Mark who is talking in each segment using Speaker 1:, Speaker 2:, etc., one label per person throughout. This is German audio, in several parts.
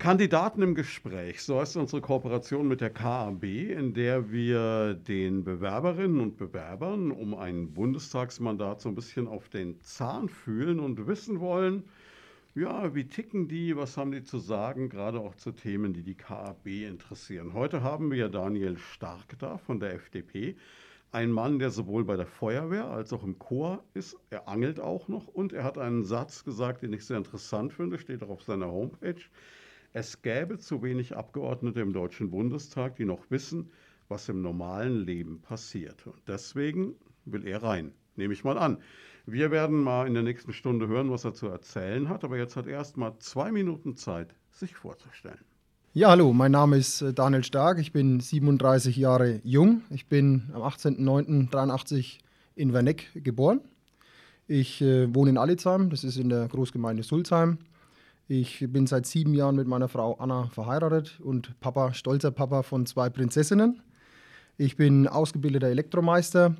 Speaker 1: Kandidaten im Gespräch, so heißt unsere Kooperation mit der KAB, in der wir den Bewerberinnen und Bewerbern um ein Bundestagsmandat so ein bisschen auf den Zahn fühlen und wissen wollen, ja, wie ticken die, was haben die zu sagen, gerade auch zu Themen, die die KAB interessieren. Heute haben wir Daniel Stark da von der FDP, ein Mann, der sowohl bei der Feuerwehr als auch im Chor ist. Er angelt auch noch und er hat einen Satz gesagt, den ich sehr interessant finde, steht auch auf seiner Homepage es gäbe zu wenig Abgeordnete im Deutschen Bundestag, die noch wissen, was im normalen Leben passiert. Und deswegen will er rein, nehme ich mal an. Wir werden mal in der nächsten Stunde hören, was er zu erzählen hat, aber jetzt hat er erst mal zwei Minuten Zeit, sich vorzustellen.
Speaker 2: Ja, hallo, mein Name ist äh, Daniel Stark, ich bin 37 Jahre jung. Ich bin am 18.09.83 in Werneck geboren. Ich äh, wohne in Alitzheim, das ist in der Großgemeinde Sulzheim. Ich bin seit sieben Jahren mit meiner Frau Anna verheiratet und Papa, stolzer Papa von zwei Prinzessinnen. Ich bin ausgebildeter Elektromeister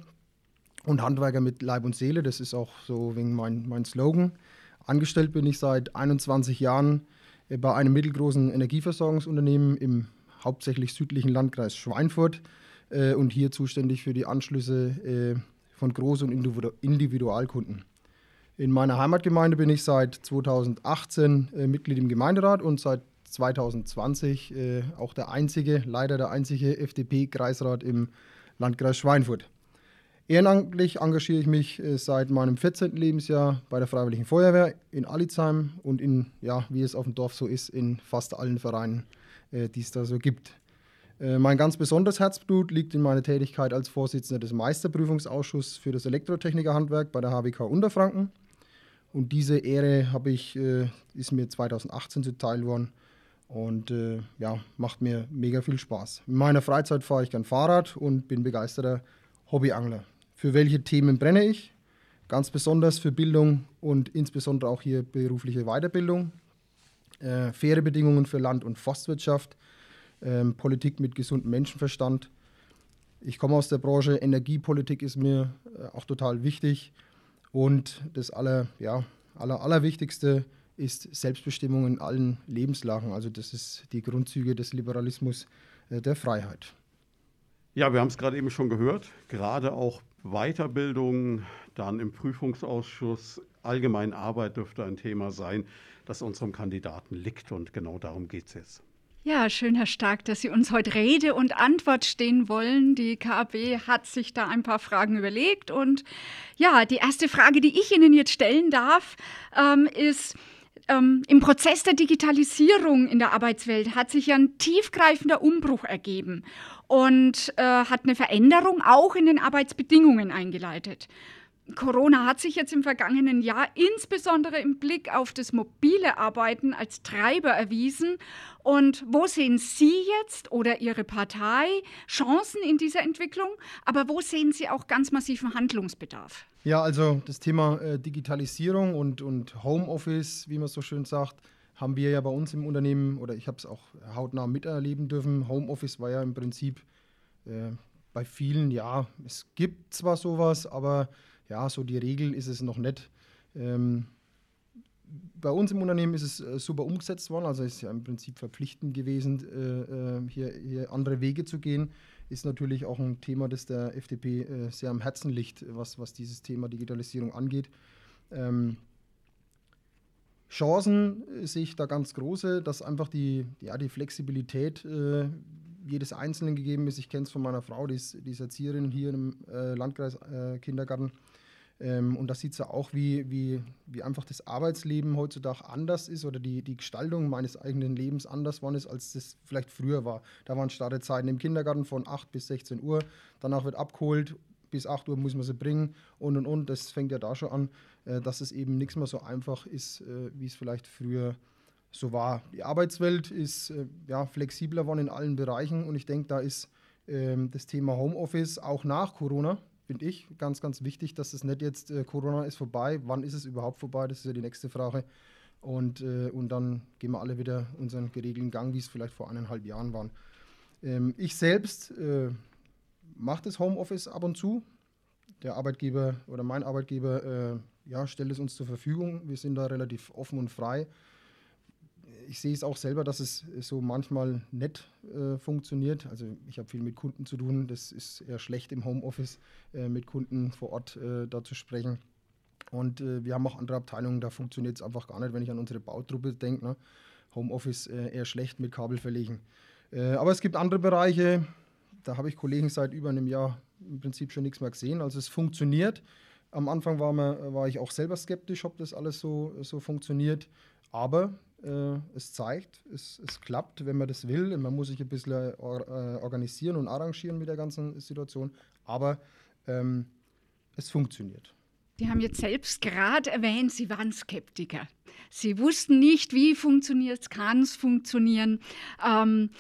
Speaker 2: und Handwerker mit Leib und Seele. Das ist auch so wegen mein, mein Slogan. Angestellt bin ich seit 21 Jahren bei einem mittelgroßen Energieversorgungsunternehmen im hauptsächlich südlichen Landkreis Schweinfurt äh, und hier zuständig für die Anschlüsse äh, von Groß- und Individualkunden. In meiner Heimatgemeinde bin ich seit 2018 äh, Mitglied im Gemeinderat und seit 2020 äh, auch der einzige, leider der einzige FDP-Kreisrat im Landkreis Schweinfurt. Ehrenamtlich engagiere ich mich äh, seit meinem 14. Lebensjahr bei der Freiwilligen Feuerwehr in Alitzheim und in, ja, wie es auf dem Dorf so ist, in fast allen Vereinen, äh, die es da so gibt. Äh, mein ganz besonderes Herzblut liegt in meiner Tätigkeit als Vorsitzender des Meisterprüfungsausschusses für das Elektrotechnikerhandwerk bei der HWK Unterfranken. Und diese Ehre habe ich, äh, ist mir 2018 zuteil worden und äh, ja, macht mir mega viel Spaß. In meiner Freizeit fahre ich gern Fahrrad und bin begeisterter Hobbyangler. Für welche Themen brenne ich? Ganz besonders für Bildung und insbesondere auch hier berufliche Weiterbildung, äh, faire Bedingungen für Land- und Forstwirtschaft, äh, Politik mit gesundem Menschenverstand. Ich komme aus der Branche, Energiepolitik ist mir äh, auch total wichtig und das aller, ja, aller, Allerwichtigste ist Selbstbestimmung in allen Lebenslagen. Also das ist die Grundzüge des Liberalismus äh, der Freiheit.
Speaker 1: Ja, wir haben es gerade eben schon gehört. Gerade auch Weiterbildung, dann im Prüfungsausschuss, allgemein Arbeit dürfte ein Thema sein, das unserem Kandidaten liegt. Und genau darum geht es jetzt.
Speaker 3: Ja, schön, Herr Stark, dass Sie uns heute Rede und Antwort stehen wollen. Die KAB hat sich da ein paar Fragen überlegt. Und ja, die erste Frage, die ich Ihnen jetzt stellen darf, ähm, ist, ähm, im Prozess der Digitalisierung in der Arbeitswelt hat sich ja ein tiefgreifender Umbruch ergeben und äh, hat eine Veränderung auch in den Arbeitsbedingungen eingeleitet. Corona hat sich jetzt im vergangenen Jahr insbesondere im Blick auf das mobile Arbeiten als Treiber erwiesen. Und wo sehen Sie jetzt oder Ihre Partei Chancen in dieser Entwicklung? Aber wo sehen Sie auch ganz massiven Handlungsbedarf?
Speaker 2: Ja, also das Thema äh, Digitalisierung und, und Homeoffice, wie man so schön sagt, haben wir ja bei uns im Unternehmen oder ich habe es auch hautnah miterleben dürfen. Homeoffice war ja im Prinzip äh, bei vielen, ja, es gibt zwar sowas, aber ja, so die Regel ist es noch nicht. Ähm, bei uns im Unternehmen ist es äh, super umgesetzt worden, also ist ja im Prinzip verpflichtend gewesen, äh, äh, hier, hier, andere Wege zu gehen. Ist natürlich auch ein Thema, das der FDP äh, sehr am Herzen liegt, was, was dieses Thema Digitalisierung angeht. Ähm, Chancen sehe ich da ganz große, dass einfach die, ja, die Flexibilität äh, jedes Einzelnen gegeben ist. Ich kenne es von meiner Frau, die ist, die ist Erzieherin hier im Landkreis Kindergarten. Ähm, und da sieht es ja auch, wie, wie, wie einfach das Arbeitsleben heutzutage anders ist oder die, die Gestaltung meines eigenen Lebens anders war ist, als das vielleicht früher war. Da waren Startezeiten im Kindergarten von 8 bis 16 Uhr, danach wird abgeholt, bis 8 Uhr muss man sie bringen und und und. Das fängt ja da schon an, äh, dass es eben nichts mehr so einfach ist, äh, wie es vielleicht früher so war. Die Arbeitswelt ist äh, ja, flexibler geworden in allen Bereichen und ich denke, da ist ähm, das Thema Homeoffice auch nach Corona finde ich, ganz, ganz wichtig, dass es nicht jetzt äh, Corona ist vorbei. Wann ist es überhaupt vorbei? Das ist ja die nächste Frage. Und, äh, und dann gehen wir alle wieder unseren geregelten Gang, wie es vielleicht vor eineinhalb Jahren waren. Ähm, ich selbst äh, mache das Homeoffice ab und zu. Der Arbeitgeber oder mein Arbeitgeber äh, ja, stellt es uns zur Verfügung. Wir sind da relativ offen und frei ich sehe es auch selber, dass es so manchmal nett äh, funktioniert. Also ich habe viel mit Kunden zu tun. Das ist eher schlecht im Homeoffice, äh, mit Kunden vor Ort äh, da zu sprechen. Und äh, wir haben auch andere Abteilungen, da funktioniert es einfach gar nicht, wenn ich an unsere Bautruppe denke. Ne? Homeoffice äh, eher schlecht mit Kabel verlegen. Äh, aber es gibt andere Bereiche, da habe ich Kollegen seit über einem Jahr im Prinzip schon nichts mehr gesehen. Also es funktioniert. Am Anfang war, man, war ich auch selber skeptisch, ob das alles so, so funktioniert. Aber äh, es zeigt, es, es, klappt, wenn man das will. Man muss sich ein bisschen or, äh, organisieren und arrangieren mit der ganzen Situation. Aber ähm, es funktioniert.
Speaker 3: Sie haben jetzt selbst gerade erwähnt, Sie waren Skeptiker. Sie wussten nicht, wie funktioniert es, kann es funktionieren. Ähm,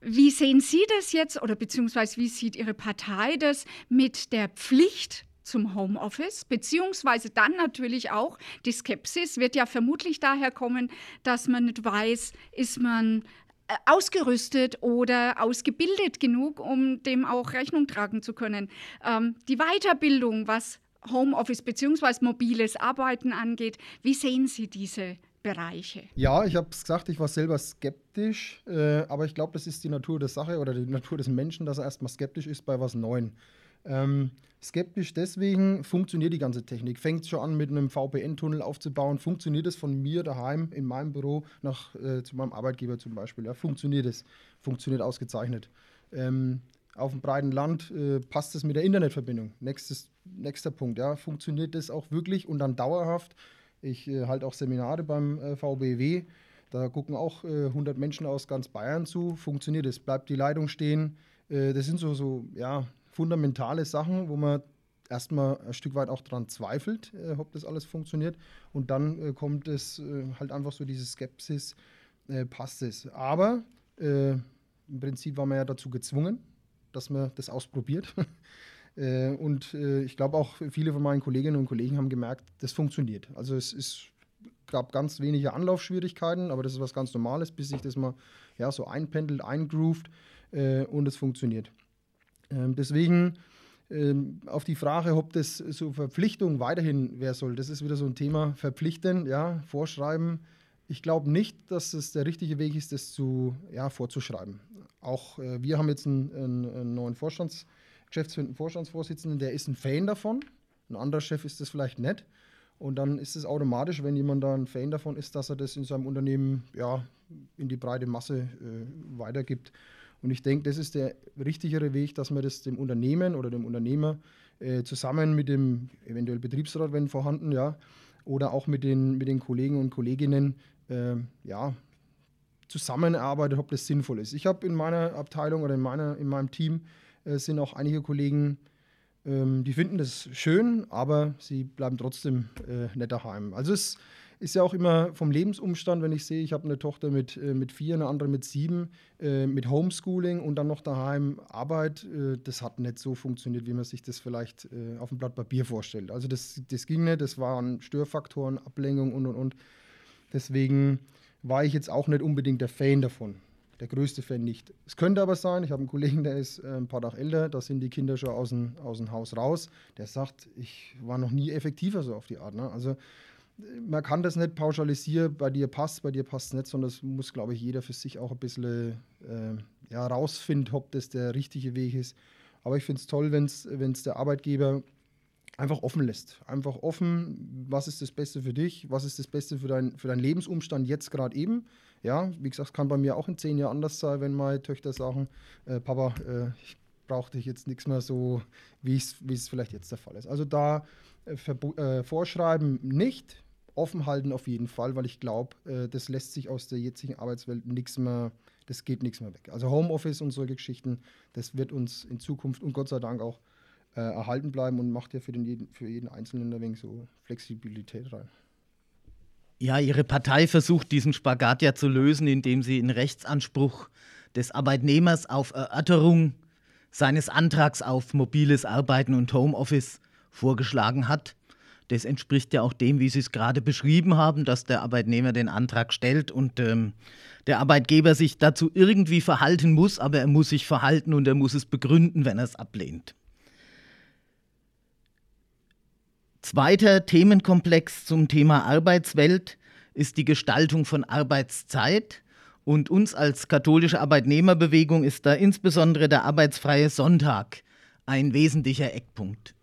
Speaker 3: wie sehen Sie das jetzt oder beziehungsweise wie sieht Ihre Partei das mit der Pflicht zum Homeoffice, beziehungsweise dann natürlich auch die Skepsis wird ja vermutlich daher kommen, dass man nicht weiß, ist man äh, ausgerüstet oder ausgebildet genug, um dem auch Rechnung tragen zu können. Ähm, die Weiterbildung, was Homeoffice bzw. mobiles Arbeiten angeht. Wie sehen Sie diese Bereiche?
Speaker 2: Ja, ich habe es gesagt, ich war selber skeptisch, äh, aber ich glaube, das ist die Natur der Sache oder die Natur des Menschen, dass er erstmal skeptisch ist bei was Neuem. Ähm, skeptisch deswegen funktioniert die ganze Technik. Fängt schon an mit einem VPN-Tunnel aufzubauen. Funktioniert es von mir daheim in meinem Büro nach äh, zu meinem Arbeitgeber zum Beispiel? Ja, funktioniert es? Funktioniert ausgezeichnet. Ähm, auf dem breiten Land äh, passt es mit der Internetverbindung. Nächstes, nächster Punkt, ja, funktioniert das auch wirklich und dann dauerhaft? Ich äh, halte auch Seminare beim äh, VBW, da gucken auch 100 äh, Menschen aus ganz Bayern zu. Funktioniert es? Bleibt die Leitung stehen? Äh, das sind so, so ja, fundamentale Sachen, wo man erstmal ein Stück weit auch daran zweifelt, äh, ob das alles funktioniert. Und dann kommt es halt einfach so diese Skepsis, passt es. Aber im Prinzip war man ja dazu gezwungen, dass man das ausprobiert. Äh, und äh, ich glaube auch viele von meinen Kolleginnen und Kollegen haben gemerkt, das funktioniert. Also es ist, gab ganz wenige Anlaufschwierigkeiten, aber das ist was ganz Normales, bis sich das mal ja, so einpendelt, eingroovt äh, und es funktioniert. Ähm, deswegen ähm, auf die Frage, ob das so Verpflichtung weiterhin wer soll, das ist wieder so ein Thema, verpflichten, ja, vorschreiben. Ich glaube nicht, dass es der richtige Weg ist, das zu, ja, vorzuschreiben auch äh, wir haben jetzt einen, einen, neuen Vorstands, geschäftsführenden Vorstandsvorsitzenden, der ist ein Fan davon. Ein anderer Chef ist das vielleicht nicht. Und dann ist es automatisch, wenn jemand da ein Fan davon ist, dass er das in seinem Unternehmen ja, in die breite Masse äh, weitergibt. Und ich denke, das ist der richtigere Weg, dass man das dem Unternehmen oder dem Unternehmer äh, zusammen mit dem eventuell Betriebsrat, wenn vorhanden, ja, oder auch mit den, mit den Kollegen und Kolleginnen äh, ja, zusammenarbeitet, ob das sinnvoll ist. Ich habe in meiner Abteilung oder in, meiner, in meinem Team äh, sind auch einige Kollegen, ähm, die finden das schön, aber sie bleiben trotzdem äh, nicht daheim. Also es ist ja auch immer vom Lebensumstand, wenn ich sehe, ich habe eine Tochter mit, äh, mit vier, eine andere mit sieben, äh, mit Homeschooling und dann noch daheim Arbeit, äh, das hat nicht so funktioniert, wie man sich das vielleicht äh, auf dem Blatt Papier vorstellt. Also das, das ging nicht, das waren Störfaktoren, Ablenkung und und und. Deswegen war ich jetzt auch nicht unbedingt der Fan davon. Der größte Fan nicht. Es könnte aber sein, ich habe einen Kollegen, der ist äh, ein paar Tage älter, da sind die Kinder schon aus dem, aus dem Haus raus. Der sagt, ich war noch nie effektiver so auf die Art. Ne? Also man kann das nicht pauschalisieren, bei dir passt, bei dir passt es nicht, sondern das muss, glaube ich, jeder für sich auch ein bisschen äh, ja, rausfinden, ob das der richtige Weg ist. Aber ich finde es toll, wenn es der Arbeitgeber einfach offen lässt. Einfach offen, was ist das Beste für dich, was ist das Beste für, dein, für deinen Lebensumstand jetzt gerade eben. Ja, wie gesagt, kann bei mir auch in zehn Jahren anders sein, wenn meine Töchter sagen, äh, Papa, äh, ich brauche dich jetzt nichts mehr so, wie es vielleicht jetzt der Fall ist. Also da äh, äh, vorschreiben nicht, offen halten auf jeden Fall, weil ich glaube, äh, das lässt sich aus der jetzigen Arbeitswelt nichts mehr, das geht nichts mehr weg. Also Homeoffice und solche Geschichten, das wird uns in Zukunft und Gott sei Dank auch äh, erhalten bleiben und macht ja für, den, für jeden Einzelnen ein wenig so Flexibilität rein.
Speaker 4: Ja, Ihre Partei versucht diesen Spagat ja zu lösen, indem sie einen Rechtsanspruch des Arbeitnehmers auf Erörterung seines Antrags auf mobiles Arbeiten und Homeoffice vorgeschlagen hat. Das entspricht ja auch dem, wie Sie es gerade beschrieben haben, dass der Arbeitnehmer den Antrag stellt und ähm, der Arbeitgeber sich dazu irgendwie verhalten muss, aber er muss sich verhalten und er muss es begründen, wenn er es ablehnt. Zweiter Themenkomplex zum Thema Arbeitswelt ist die Gestaltung von Arbeitszeit. Und uns als katholische Arbeitnehmerbewegung ist da insbesondere der arbeitsfreie Sonntag ein wesentlicher Eckpunkt.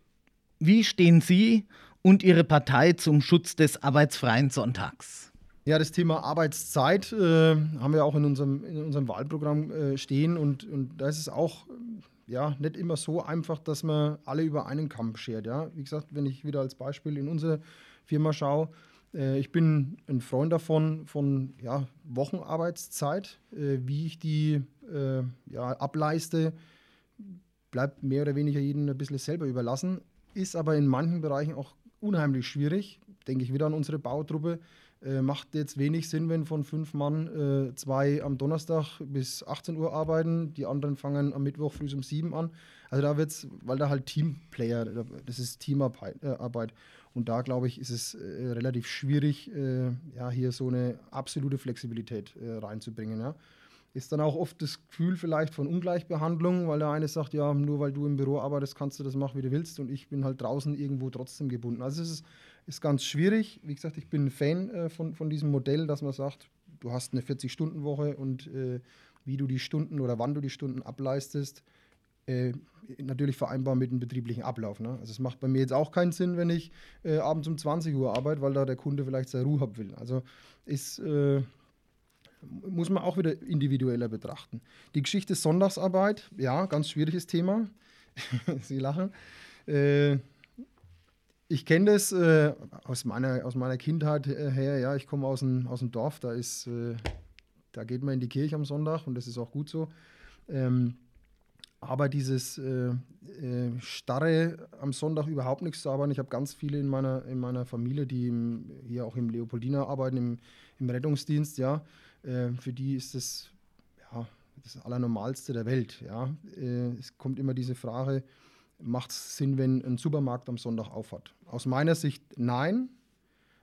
Speaker 4: Wie stehen Sie und Ihre Partei zum Schutz des arbeitsfreien Sonntags?
Speaker 2: Ja, das Thema Arbeitszeit äh, haben wir auch in unserem, in unserem Wahlprogramm äh, stehen und, und da ist es auch ja, nicht immer so einfach, dass man alle über einen Kamm schert. Ja? Wie gesagt, wenn ich wieder als Beispiel in unsere Firma schaue, äh, ich bin ein Freund davon, von ja, Wochenarbeitszeit, äh, wie ich die äh, ja, ableiste, bleibt mehr oder weniger jedem ein bisschen selber überlassen, ist aber in manchen Bereichen auch unheimlich schwierig. Denke ich wieder an unsere Bautruppe. Äh, macht jetzt wenig Sinn, wenn von fünf Mann äh, zwei am Donnerstag bis 18 Uhr arbeiten, die anderen fangen am Mittwoch früh um sieben an. Also da wird es, weil da halt Teamplayer, das ist Teamarbeit. Äh, und da, glaube ich, ist es äh, relativ schwierig, äh, ja, hier so eine absolute Flexibilität äh, reinzubringen. Ja. Ist dann auch oft das Gefühl vielleicht von Ungleichbehandlung, weil der eine sagt, ja, nur weil du im Büro arbeitest, kannst du das machen, wie du willst und ich bin halt draußen irgendwo trotzdem gebunden. Also es ist, ist ganz schwierig. Wie gesagt, ich bin ein Fan äh, von, von diesem Modell, dass man sagt, du hast eine 40-Stunden-Woche und äh, wie du die Stunden oder wann du die Stunden ableistest, äh, natürlich vereinbar mit dem betrieblichen Ablauf. Ne? Also es macht bei mir jetzt auch keinen Sinn, wenn ich äh, abends um 20 Uhr arbeite, weil da der Kunde vielleicht seine Ruhe haben will. Also ist, äh, muss man auch wieder individueller betrachten. Die Geschichte Sonntagsarbeit, ja, ganz schwieriges Thema. Sie lachen. Äh, ich kenne das äh, aus, meiner, aus meiner Kindheit her. Ja, ich komme aus dem, aus dem Dorf, da, ist, äh, da geht man in die Kirche am Sonntag und das ist auch gut so. Ähm, aber dieses äh, äh, starre am Sonntag überhaupt nichts zu arbeiten. Ich habe ganz viele in meiner, in meiner Familie, die im, hier auch im Leopoldina arbeiten, im, im Rettungsdienst, ja. Äh, für die ist das ja, das Allernormalste der Welt. Ja. Äh, es kommt immer diese Frage, macht es Sinn, wenn ein Supermarkt am Sonntag aufhat? Aus meiner Sicht nein,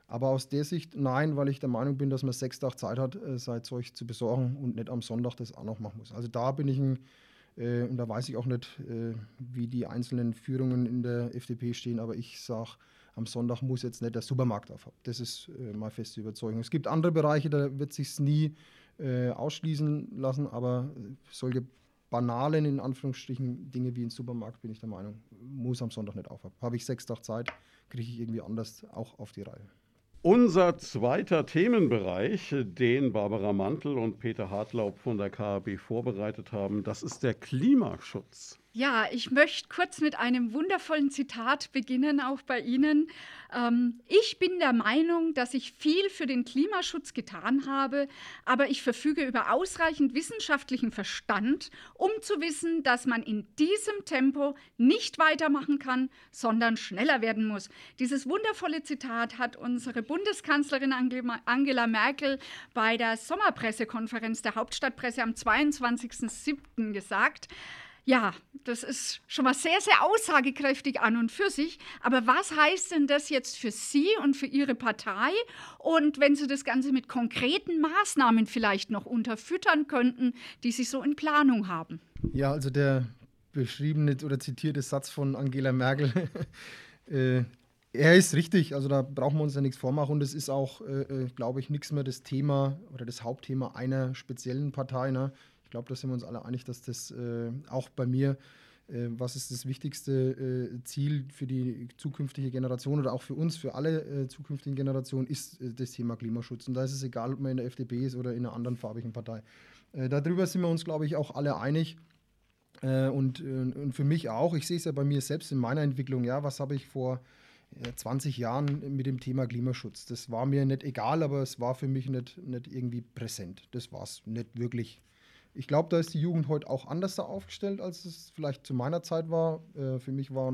Speaker 2: aber aus der Sicht nein, weil ich der Meinung bin, dass man sechs Tage Zeit hat, äh, sein Zeug zu besorgen und nicht am Sonntag das auch noch machen muss. Also da bin ich ein äh, und da weiß ich auch nicht, äh, wie die einzelnen Führungen in der FDP stehen, aber ich sage, am Sonntag muss jetzt nicht der Supermarkt aufhaben. Das ist äh, meine feste Überzeugung. Es gibt andere Bereiche, da wird sich nie äh, ausschließen lassen, aber solche banalen, in Anführungsstrichen, Dinge wie ein Supermarkt, bin ich der Meinung, muss am Sonntag nicht aufhaben. Habe ich sechs Tage Zeit, kriege ich irgendwie anders auch auf die Reihe.
Speaker 1: Unser zweiter Themenbereich, den Barbara Mantel und Peter Hartlaub von der KAB vorbereitet haben, das ist der Klimaschutz.
Speaker 3: Ja, ich möchte kurz mit einem wundervollen Zitat beginnen, auch bei Ihnen. Ähm, ich bin der Meinung, dass ich viel für den Klimaschutz getan habe, aber ich verfüge über ausreichend wissenschaftlichen Verstand, um zu wissen, dass man in diesem Tempo nicht weitermachen kann, sondern schneller werden muss. Dieses wundervolle Zitat hat unsere Bundeskanzlerin Angela Merkel bei der Sommerpressekonferenz der Hauptstadtpresse am 22.07. gesagt. Ja, das ist schon mal sehr, sehr aussagekräftig an und für sich. Aber was heißt denn das jetzt für Sie und für Ihre Partei? Und wenn Sie das Ganze mit konkreten Maßnahmen vielleicht noch unterfüttern könnten, die Sie so in Planung haben?
Speaker 2: Ja, also der beschriebene oder zitierte Satz von Angela Merkel, äh, er ist richtig, also da brauchen wir uns ja nichts vormachen und es ist auch, äh, äh glaube ich, nichts mehr das Thema oder das Hauptthema einer speziellen Partei. Ne? Ich glaube, da sind wir uns alle einig, dass das äh, auch bei mir, äh, was ist das wichtigste äh, Ziel für die zukünftige Generation oder auch für uns, für alle äh, zukünftigen Generationen, ist äh, das Thema Klimaschutz. Und da ist es egal, ob man in der FDP ist oder in einer anderen farbigen Partei. Äh, darüber sind wir uns, glaube ich, auch alle einig. Und, und für mich auch, ich sehe es ja bei mir selbst in meiner Entwicklung, ja, was habe ich vor 20 Jahren mit dem Thema Klimaschutz. Das war mir nicht egal, aber es war für mich nicht, nicht irgendwie präsent. Das war es nicht wirklich ich glaube, da ist die Jugend heute auch anders aufgestellt, als es vielleicht zu meiner Zeit war. Äh, für mich war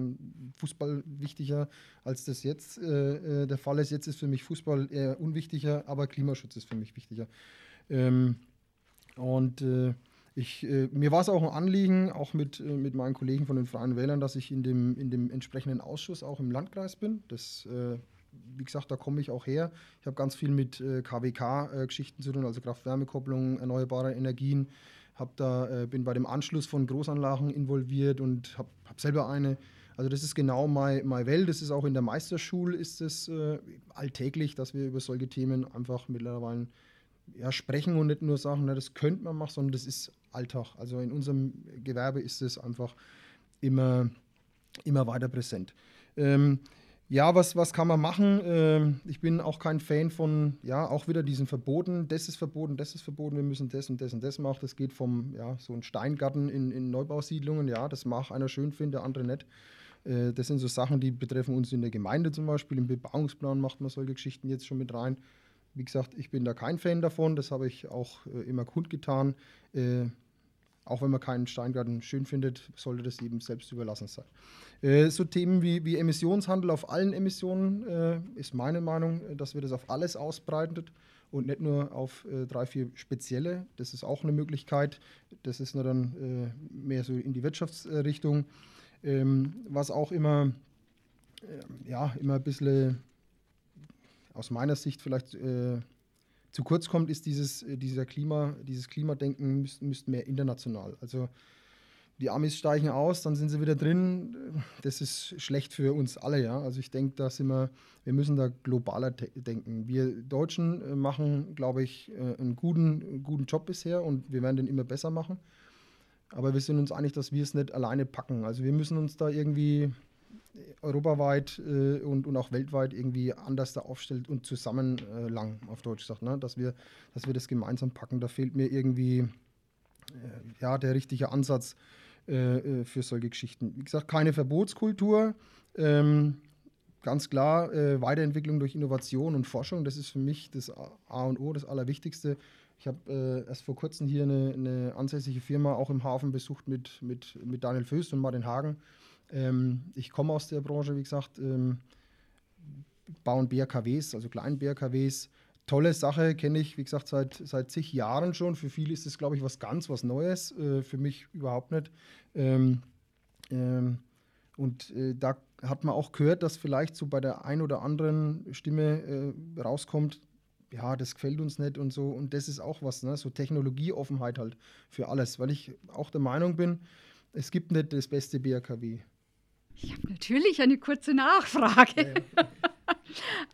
Speaker 2: Fußball wichtiger, als das jetzt äh, äh, der Fall ist. Jetzt ist für mich Fußball eher unwichtiger, aber Klimaschutz ist für mich wichtiger. Ähm, und äh, ich, äh, mir war es auch ein Anliegen, auch mit, äh, mit meinen Kollegen von den Freien Wählern, dass ich in dem, in dem entsprechenden Ausschuss auch im Landkreis bin. Das wie gesagt, da komme ich auch her. Ich habe ganz viel mit äh, KWK-Geschichten äh, zu tun, also Kraft-Wärme-Kopplung, erneuerbare Energien. Hab da, äh, bin bei dem Anschluss von Großanlagen involviert und habe hab selber eine. Also das ist genau meine Welt. Das ist auch in der Meisterschule ist es äh, alltäglich, dass wir über solche Themen einfach mittlerweile ja, sprechen und nicht nur sagen, na, das könnte man machen, sondern das ist Alltag. Also in unserem Gewerbe ist es einfach immer, immer weiter präsent. Ähm, ja, was, was kann man machen? Ähm, ich bin auch kein Fan von, ja, auch wieder diesen Verboten. Das ist verboten, das ist verboten, wir müssen das und das und das machen. Das geht vom, ja, so ein Steingarten in, in Neubausiedlungen, ja, das mag einer schön finden, der andere nicht. Äh, das sind so Sachen, die betreffen uns in der Gemeinde zum Beispiel. Im Bebauungsplan macht man solche Geschichten jetzt schon mit rein. Wie gesagt, ich bin da kein Fan davon, das habe ich auch äh, immer kundgetan. Äh, auch wenn man keinen Steingarten schön findet, sollte das eben selbst überlassen sein. Äh, so Themen wie, wie, Emissionshandel auf allen Emissionen äh, ist meine Meinung, dass wir das auf alles ausbreitet und nicht nur auf äh, drei, vier spezielle. Das ist auch eine Möglichkeit. Das ist nur dann äh, mehr so in die Wirtschaftsrichtung. Ähm, was auch immer, äh, ja, immer ein bisschen aus meiner Sicht vielleicht äh, zu kurz kommt, ist dieses, äh, dieser Klima, dieses Klimadenken müsste müsst mehr international. Also die Amis steigen aus, dann sind sie wieder drin. Das ist schlecht für uns alle, ja. Also ich denke, da sind wir, wir müssen da globaler denken. Wir Deutschen äh, machen, glaube ich, äh, einen guten, guten Job bisher und wir werden den immer besser machen. Aber wir sind uns einig, dass wir es nicht alleine packen. Also wir müssen uns da irgendwie europaweit äh, und, und auch weltweit irgendwie anders da aufstellt und zusammen äh, lang, auf Deutsch gesagt, ne? dass, wir, dass wir das gemeinsam packen. Da fehlt mir irgendwie äh, ja, der richtige Ansatz äh, äh, für solche Geschichten. Wie gesagt, keine Verbotskultur. Ähm, ganz klar, äh, Weiterentwicklung durch Innovation und Forschung, das ist für mich das A und O, das Allerwichtigste. Ich habe erst vor kurzem hier eine, eine, ansässige Firma auch im Hafen besucht mit, mit, mit Daniel Föst und Martin Hagen ähm, ich komme aus der Branche, wie gesagt, ähm, bauen BRKWs, also kleinen BRKWs. Tolle Sache, kenne ich, wie gesagt, seit, seit zig Jahren schon. Für viele ist das, glaube ich, was ganz was Neues. Äh, für mich überhaupt nicht. Ähm, ähm, und äh, da hat man auch gehört, dass vielleicht so bei der ein oder anderen Stimme äh, rauskommt, ja, das gefällt uns nicht und so. Und das ist auch was, ne? so Technologieoffenheit halt für alles. Weil ich auch der Meinung bin, es gibt nicht das beste BRKW.
Speaker 3: Ich habe natürlich eine kurze Nachfrage. Ja, ja.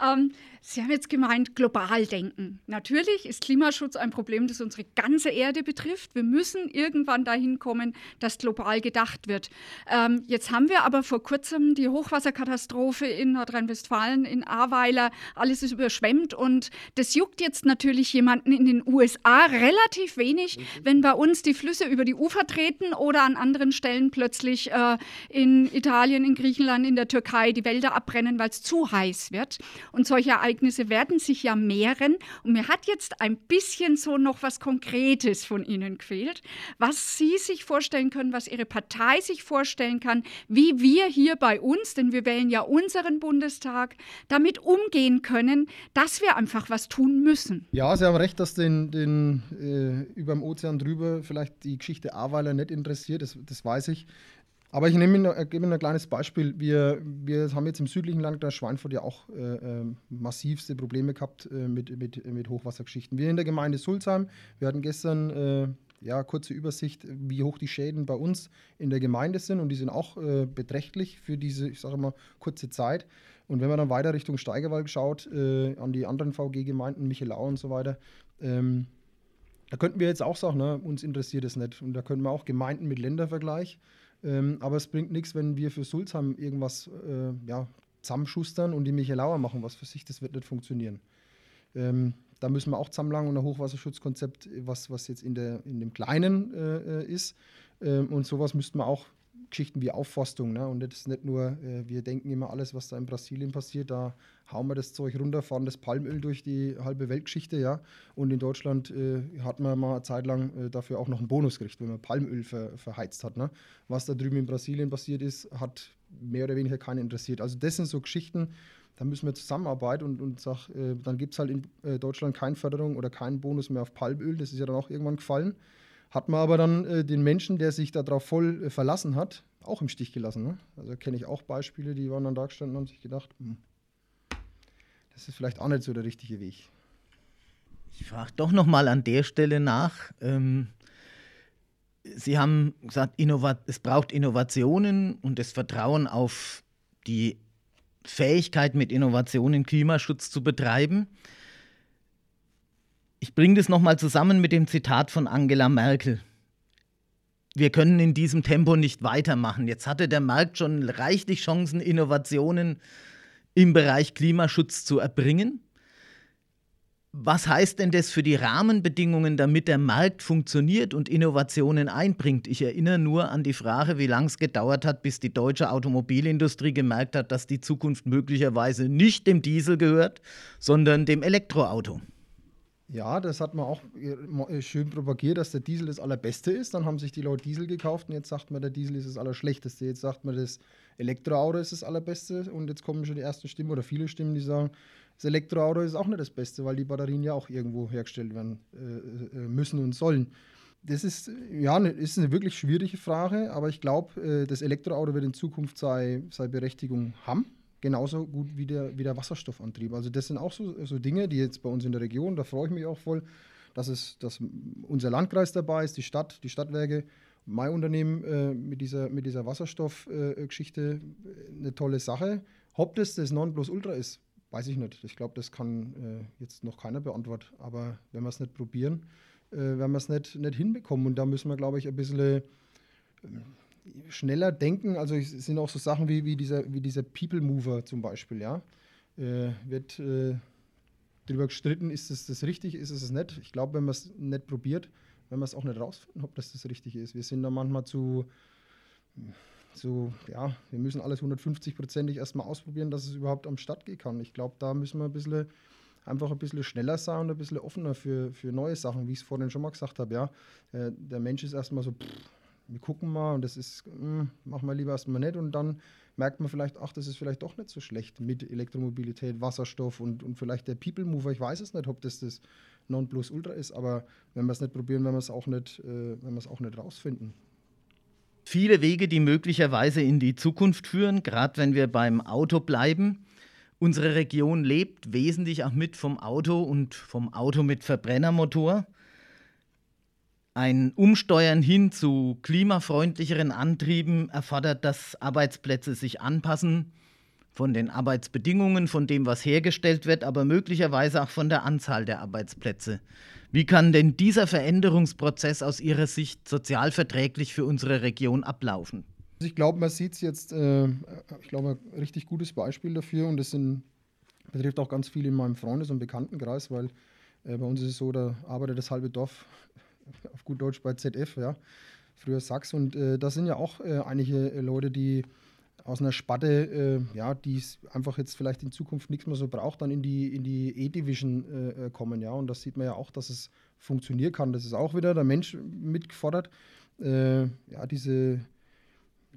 Speaker 3: Ähm, Sie haben jetzt gemeint, global denken. Natürlich ist Klimaschutz ein Problem, das unsere ganze Erde betrifft. Wir müssen irgendwann dahin kommen, dass global gedacht wird. Ähm, jetzt haben wir aber vor kurzem die Hochwasserkatastrophe in Nordrhein-Westfalen, in Ahrweiler. Alles ist überschwemmt und das juckt jetzt natürlich jemanden in den USA relativ wenig, wenn bei uns die Flüsse über die Ufer treten oder an anderen Stellen plötzlich äh, in Italien, in Griechenland, in der Türkei die Wälder abbrennen, weil es zu heiß wird. Und solche Ereignisse werden sich ja mehren. Und mir hat jetzt ein bisschen so noch was Konkretes von Ihnen gefehlt, was Sie sich vorstellen können, was Ihre Partei sich vorstellen kann, wie wir hier bei uns, denn wir wählen ja unseren Bundestag, damit umgehen können, dass wir einfach was tun müssen.
Speaker 2: Ja, Sie haben recht, dass den, den äh, über dem Ozean drüber vielleicht die Geschichte Aweiler nicht interessiert, das, das weiß ich. Aber ich nehme, äh, gebe Ihnen ein kleines Beispiel. Wir, wir haben jetzt im südlichen Landkreis Schweinfurt ja auch äh, äh, massivste Probleme gehabt äh, mit, mit, mit Hochwassergeschichten. Wir in der Gemeinde Sulzheim, wir hatten gestern äh, ja, kurze Übersicht, wie hoch die Schäden bei uns in der Gemeinde sind und die sind auch äh, beträchtlich für diese, ich sage mal, kurze Zeit. Und wenn man dann weiter Richtung Steigerwald schaut, an die anderen VG-Gemeinden, Michelau und so weiter, ähm, da könnten wir jetzt auch sagen, ne, uns interessiert es nicht. Und da können wir auch Gemeinden mit Ländervergleich ähm, aber es bringt nichts, wenn wir für Sulzheim irgendwas äh, ja, zusammenschustern und die Michelauer machen was für sich. Das wird nicht funktionieren. Ähm, da müssen wir auch zusammenlangen und ein Hochwasserschutzkonzept, was, was jetzt in, der, in dem Kleinen äh, äh ist. Ähm, und sowas müssten wir auch Geschichten wie Aufforstung. Ne? Und das ist nicht nur, äh, wir denken immer alles, was da in Brasilien passiert, da hauen wir das Zeug runter, fahren das Palmöl durch die halbe Weltgeschichte, ja. Und in Deutschland äh, hat man mal eine Zeit lang äh, dafür auch noch einen Bonus gekriegt, wenn man Palmöl ver, verheizt hat. Ne? Was da drüben in Brasilien passiert ist, hat mehr oder weniger keinen interessiert. Also das sind so Geschichten, da müssen wir zusammenarbeiten und, und sag, äh, dann gibt es halt in äh, Deutschland keine Förderung oder keinen Bonus mehr auf Palmöl. Das ist ja dann auch irgendwann gefallen. Hat man aber dann äh, den Menschen, der sich darauf voll äh, verlassen hat, auch im Stich gelassen. Ne? Also kenne ich auch Beispiele, die waren dann da gestanden und haben sich gedacht, hm, das ist vielleicht auch nicht so der richtige Weg.
Speaker 4: Ich frage doch noch mal an der Stelle nach. Ähm, Sie haben gesagt, es braucht Innovationen und das Vertrauen auf die Fähigkeit, mit Innovationen Klimaschutz zu betreiben. Ich bringe das nochmal zusammen mit dem Zitat von Angela Merkel. Wir können in diesem Tempo nicht weitermachen. Jetzt hatte der Markt schon reichlich Chancen, Innovationen im Bereich Klimaschutz zu erbringen. Was heißt denn das für die Rahmenbedingungen, damit der Markt funktioniert und Innovationen einbringt? Ich erinnere nur an die Frage, wie lange es gedauert hat, bis die deutsche Automobilindustrie gemerkt hat, dass die Zukunft möglicherweise nicht dem Diesel gehört, sondern dem Elektroauto.
Speaker 2: Ja, das hat man auch äh, schön propagiert, dass der Diesel das Allerbeste ist. Dann haben sich die Leute Diesel gekauft und jetzt sagt man, der Diesel ist das Allerschlechteste. Jetzt sagt man, das Elektroauto ist das Allerbeste und jetzt kommen schon die ersten Stimmen oder viele Stimmen, die sagen, das Elektroauto ist auch nicht das Beste, weil die Batterien ja auch irgendwo hergestellt werden äh, äh müssen und sollen. Das ist, ja, ne, ist eine wirklich schwierige Frage, aber ich glaube, äh, das Elektroauto wird in Zukunft seine, seine Berechtigung haben. Genauso gut wie der, wie der Wasserstoffantrieb. Also, das sind auch so, so Dinge, die jetzt bei uns in der Region, da freue ich mich auch voll, dass, es, dass unser Landkreis dabei ist, die Stadt, die Stadtwerke, mein Unternehmen äh, mit dieser, mit dieser Wasserstoffgeschichte äh, eine tolle Sache. Ob das das Nonplusultra ist, Weiß ich nicht. Ich glaube, das kann äh, jetzt noch keiner beantworten. Aber wenn wir es nicht probieren, äh, werden wir es nicht, nicht hinbekommen. Und da müssen wir, glaube ich, ein bisschen äh, schneller denken. Also es sind auch so Sachen wie, wie, dieser, wie dieser People Mover zum Beispiel, ja. Äh, wird äh, darüber gestritten, ist es das richtig, ist es das nicht. Ich glaube, wenn man es nicht probiert, werden wir es auch nicht rausfinden, ob das das Richtige ist. Wir sind da manchmal zu so, ja, wir müssen alles 150-prozentig erstmal ausprobieren, dass es überhaupt am Start gehen kann. Ich glaube, da müssen wir ein bisschen einfach ein bisschen schneller sein und ein bisschen offener für, für neue Sachen, wie ich es vorhin schon mal gesagt habe. Ja. Äh, der Mensch ist erstmal so, pff, wir gucken mal und das ist, mh, hm, machen wir lieber erstmal nicht und dann merkt man vielleicht, ach, das ist vielleicht doch nicht so schlecht mit Elektromobilität, Wasserstoff und, und vielleicht der People Mover. Ich weiß es nicht, ob das das Nonplusultra ist, aber wenn wir es nicht probieren, werden wir es auch nicht, äh, werden wir es auch nicht rausfinden.
Speaker 4: Viele Wege, die möglicherweise in die Zukunft führen, gerade wenn wir beim Auto bleiben. Unsere Region lebt wesentlich auch mit vom Auto und vom Auto mit Verbrennermotor. Ein Umsteuern hin zu klimafreundlicheren Antrieben erfordert, dass Arbeitsplätze sich anpassen, von den Arbeitsbedingungen, von dem, was hergestellt wird, aber möglicherweise auch von der Anzahl der Arbeitsplätze. Wie kann denn dieser Veränderungsprozess aus Ihrer Sicht sozialverträglich für unsere Region ablaufen?
Speaker 2: Also ich glaube, man sieht es jetzt, äh, ich glaube, ein richtig gutes Beispiel dafür und das sind, betrifft auch ganz viele in meinem Freundes- und Bekanntenkreis, weil äh, bei uns ist es so, da arbeitet das halbe Dorf auf gut Deutsch bei ZF, ja, früher Sachs und äh, da sind ja auch äh, einige Leute, die aus einer Spatte, äh, ja, die einfach jetzt vielleicht in Zukunft nichts mehr so braucht, dann in die, in die E-Division äh, äh, kommen, ja. Und das sieht man ja auch, dass es funktionieren kann. Das ist auch wieder der Mensch mitgefordert. Äh, ja, diese,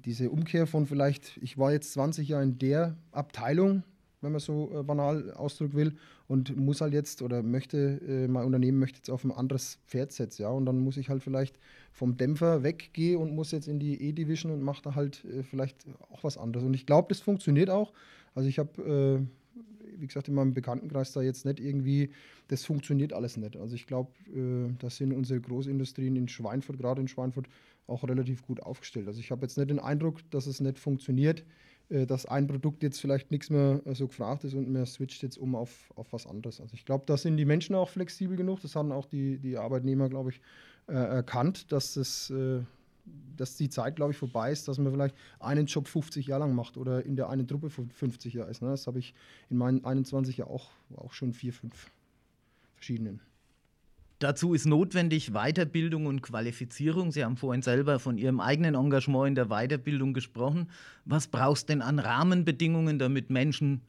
Speaker 2: diese Umkehr von vielleicht, ich war jetzt 20 Jahre in der Abteilung, wenn man so äh, banal ausdrücken will, und muss halt jetzt oder möchte, äh, mein Unternehmen möchte jetzt auf ein anderes Pferd setzen, ja, und dann muss ich halt vielleicht vom Dämpfer weggehen und muss jetzt in die E-Division und mache da halt äh, vielleicht auch was anderes. Und ich glaube, das funktioniert auch. Also ich habe, äh, wie gesagt, in meinem Bekanntenkreis da jetzt nicht irgendwie, das funktioniert alles nicht. Also ich glaube, äh, da sind unsere Großindustrien in Schweinfurt, gerade in Schweinfurt, auch relativ gut aufgestellt. Also ich habe jetzt nicht den Eindruck, dass es nicht funktioniert. Äh, dass ein Produkt jetzt vielleicht nichts mehr äh, so gefragt ist und man switcht jetzt um auf, auf was anderes. Also ich glaube, da sind die Menschen auch flexibel genug, das haben auch die, die Arbeitnehmer, glaube ich, äh, erkannt, dass, das, äh, dass die Zeit, glaube ich, vorbei ist, dass man vielleicht einen Job 50 Jahre lang macht oder in der einen Truppe 50 Jahre ist. Ne? Das habe ich in meinen 21 Jahren auch, auch schon vier, fünf verschiedenen.
Speaker 4: Dazu ist notwendig Weiterbildung und Qualifizierung. Sie haben vorhin selber von Ihrem eigenen Engagement in der Weiterbildung gesprochen. Was brauchst denn an Rahmenbedingungen, damit Menschen,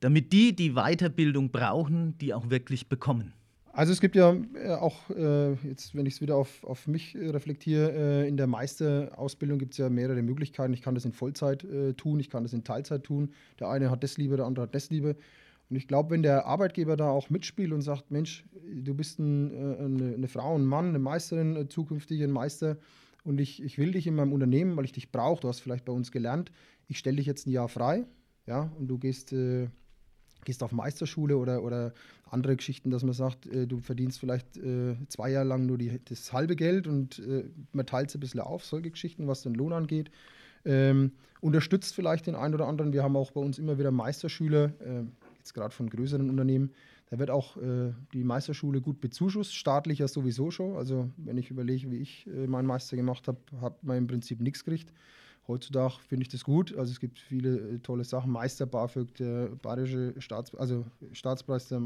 Speaker 4: damit die, die Weiterbildung brauchen, die auch wirklich bekommen?
Speaker 2: Also es gibt ja äh, auch, äh, jetzt wenn ich es wieder auf, auf mich reflektiere, äh, in der Meisterausbildung gibt es ja mehrere Möglichkeiten. Ich kann das in Vollzeit tun, ich kann das in Teilzeit tun. Der eine hat das lieber, der andere hat das lieber. Und ich glaube, wenn der Arbeitgeber da auch mitspielt und sagt, Mensch, du bist ein, äh, eine, eine, Frau, ein Mann, eine Meisterin, äh, zukünftig ein Meister und ich, ich will dich in meinem Unternehmen, weil ich dich brauche, du hast vielleicht bei uns gelernt, ich stelle dich jetzt ein Jahr frei, ja, und du gehst, äh, gehst auf Meisterschule oder, oder andere Geschichten, dass man sagt, äh, du verdienst vielleicht äh, zwei Jahre lang nur die, das halbe Geld und äh, man teilt es ein bisschen auf, solche Geschichten, was den Lohn angeht. Ähm, unterstützt vielleicht den einen oder anderen. Wir haben auch bei uns immer wieder Meisterschüler, jetzt gerade von größeren Unternehmen. Da wird auch äh, die Meisterschule gut bezuschusst, staatlicher sowieso schon. Also wenn ich überlege, wie ich äh, meinen Meister gemacht habe, hat man im Prinzip nichts gekriegt. Heutzutage finde ich das gut. Also es gibt viele äh, tolle Sachen. Meister BAföG, der bayerische Staats, also Staatspreis der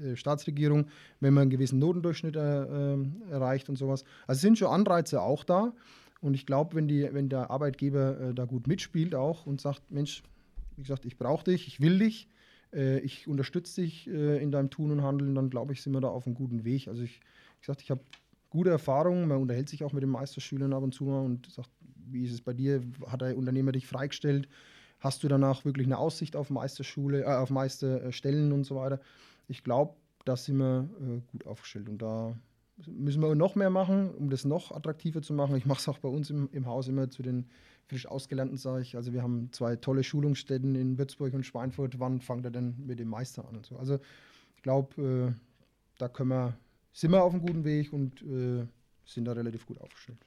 Speaker 2: äh, Staatsregierung, wenn man einen gewissen Notendurchschnitt äh, ähm, erreicht und sowas. Also sind schon Anreize auch da. Und ich glaube, wenn, wenn der Arbeitgeber äh, da gut mitspielt auch und sagt, Mensch, wie gesagt, ich brauche dich, ich will dich, äh, ich unterstütze dich äh, in deinem Tun und Handeln, dann glaube ich, sind wir da auf einem guten Weg. Also ich, wie gesagt, ich habe gute Erfahrungen, man unterhält sich auch mit den Meisterschülern ab und zu mal und sagt, wie ist es bei dir? Hat der Unternehmer dich freigestellt? Hast du danach wirklich eine Aussicht auf Meisterschule, äh, auf Meisterstellen und so weiter? Ich glaube, da sind wir äh, gut aufgestellt und da müssen wir noch mehr machen, um das noch attraktiver zu machen. Ich mache es auch bei uns im, im Haus immer zu den frisch Ausgelernten, sage ich. Also wir haben zwei tolle Schulungsstätten in Würzburg und Schweinfurt. Wann fangt er denn mit dem Meister an und so? Also ich glaube, äh, da können wir, sind wir auf einem guten Weg und äh, sind da relativ gut aufgestellt.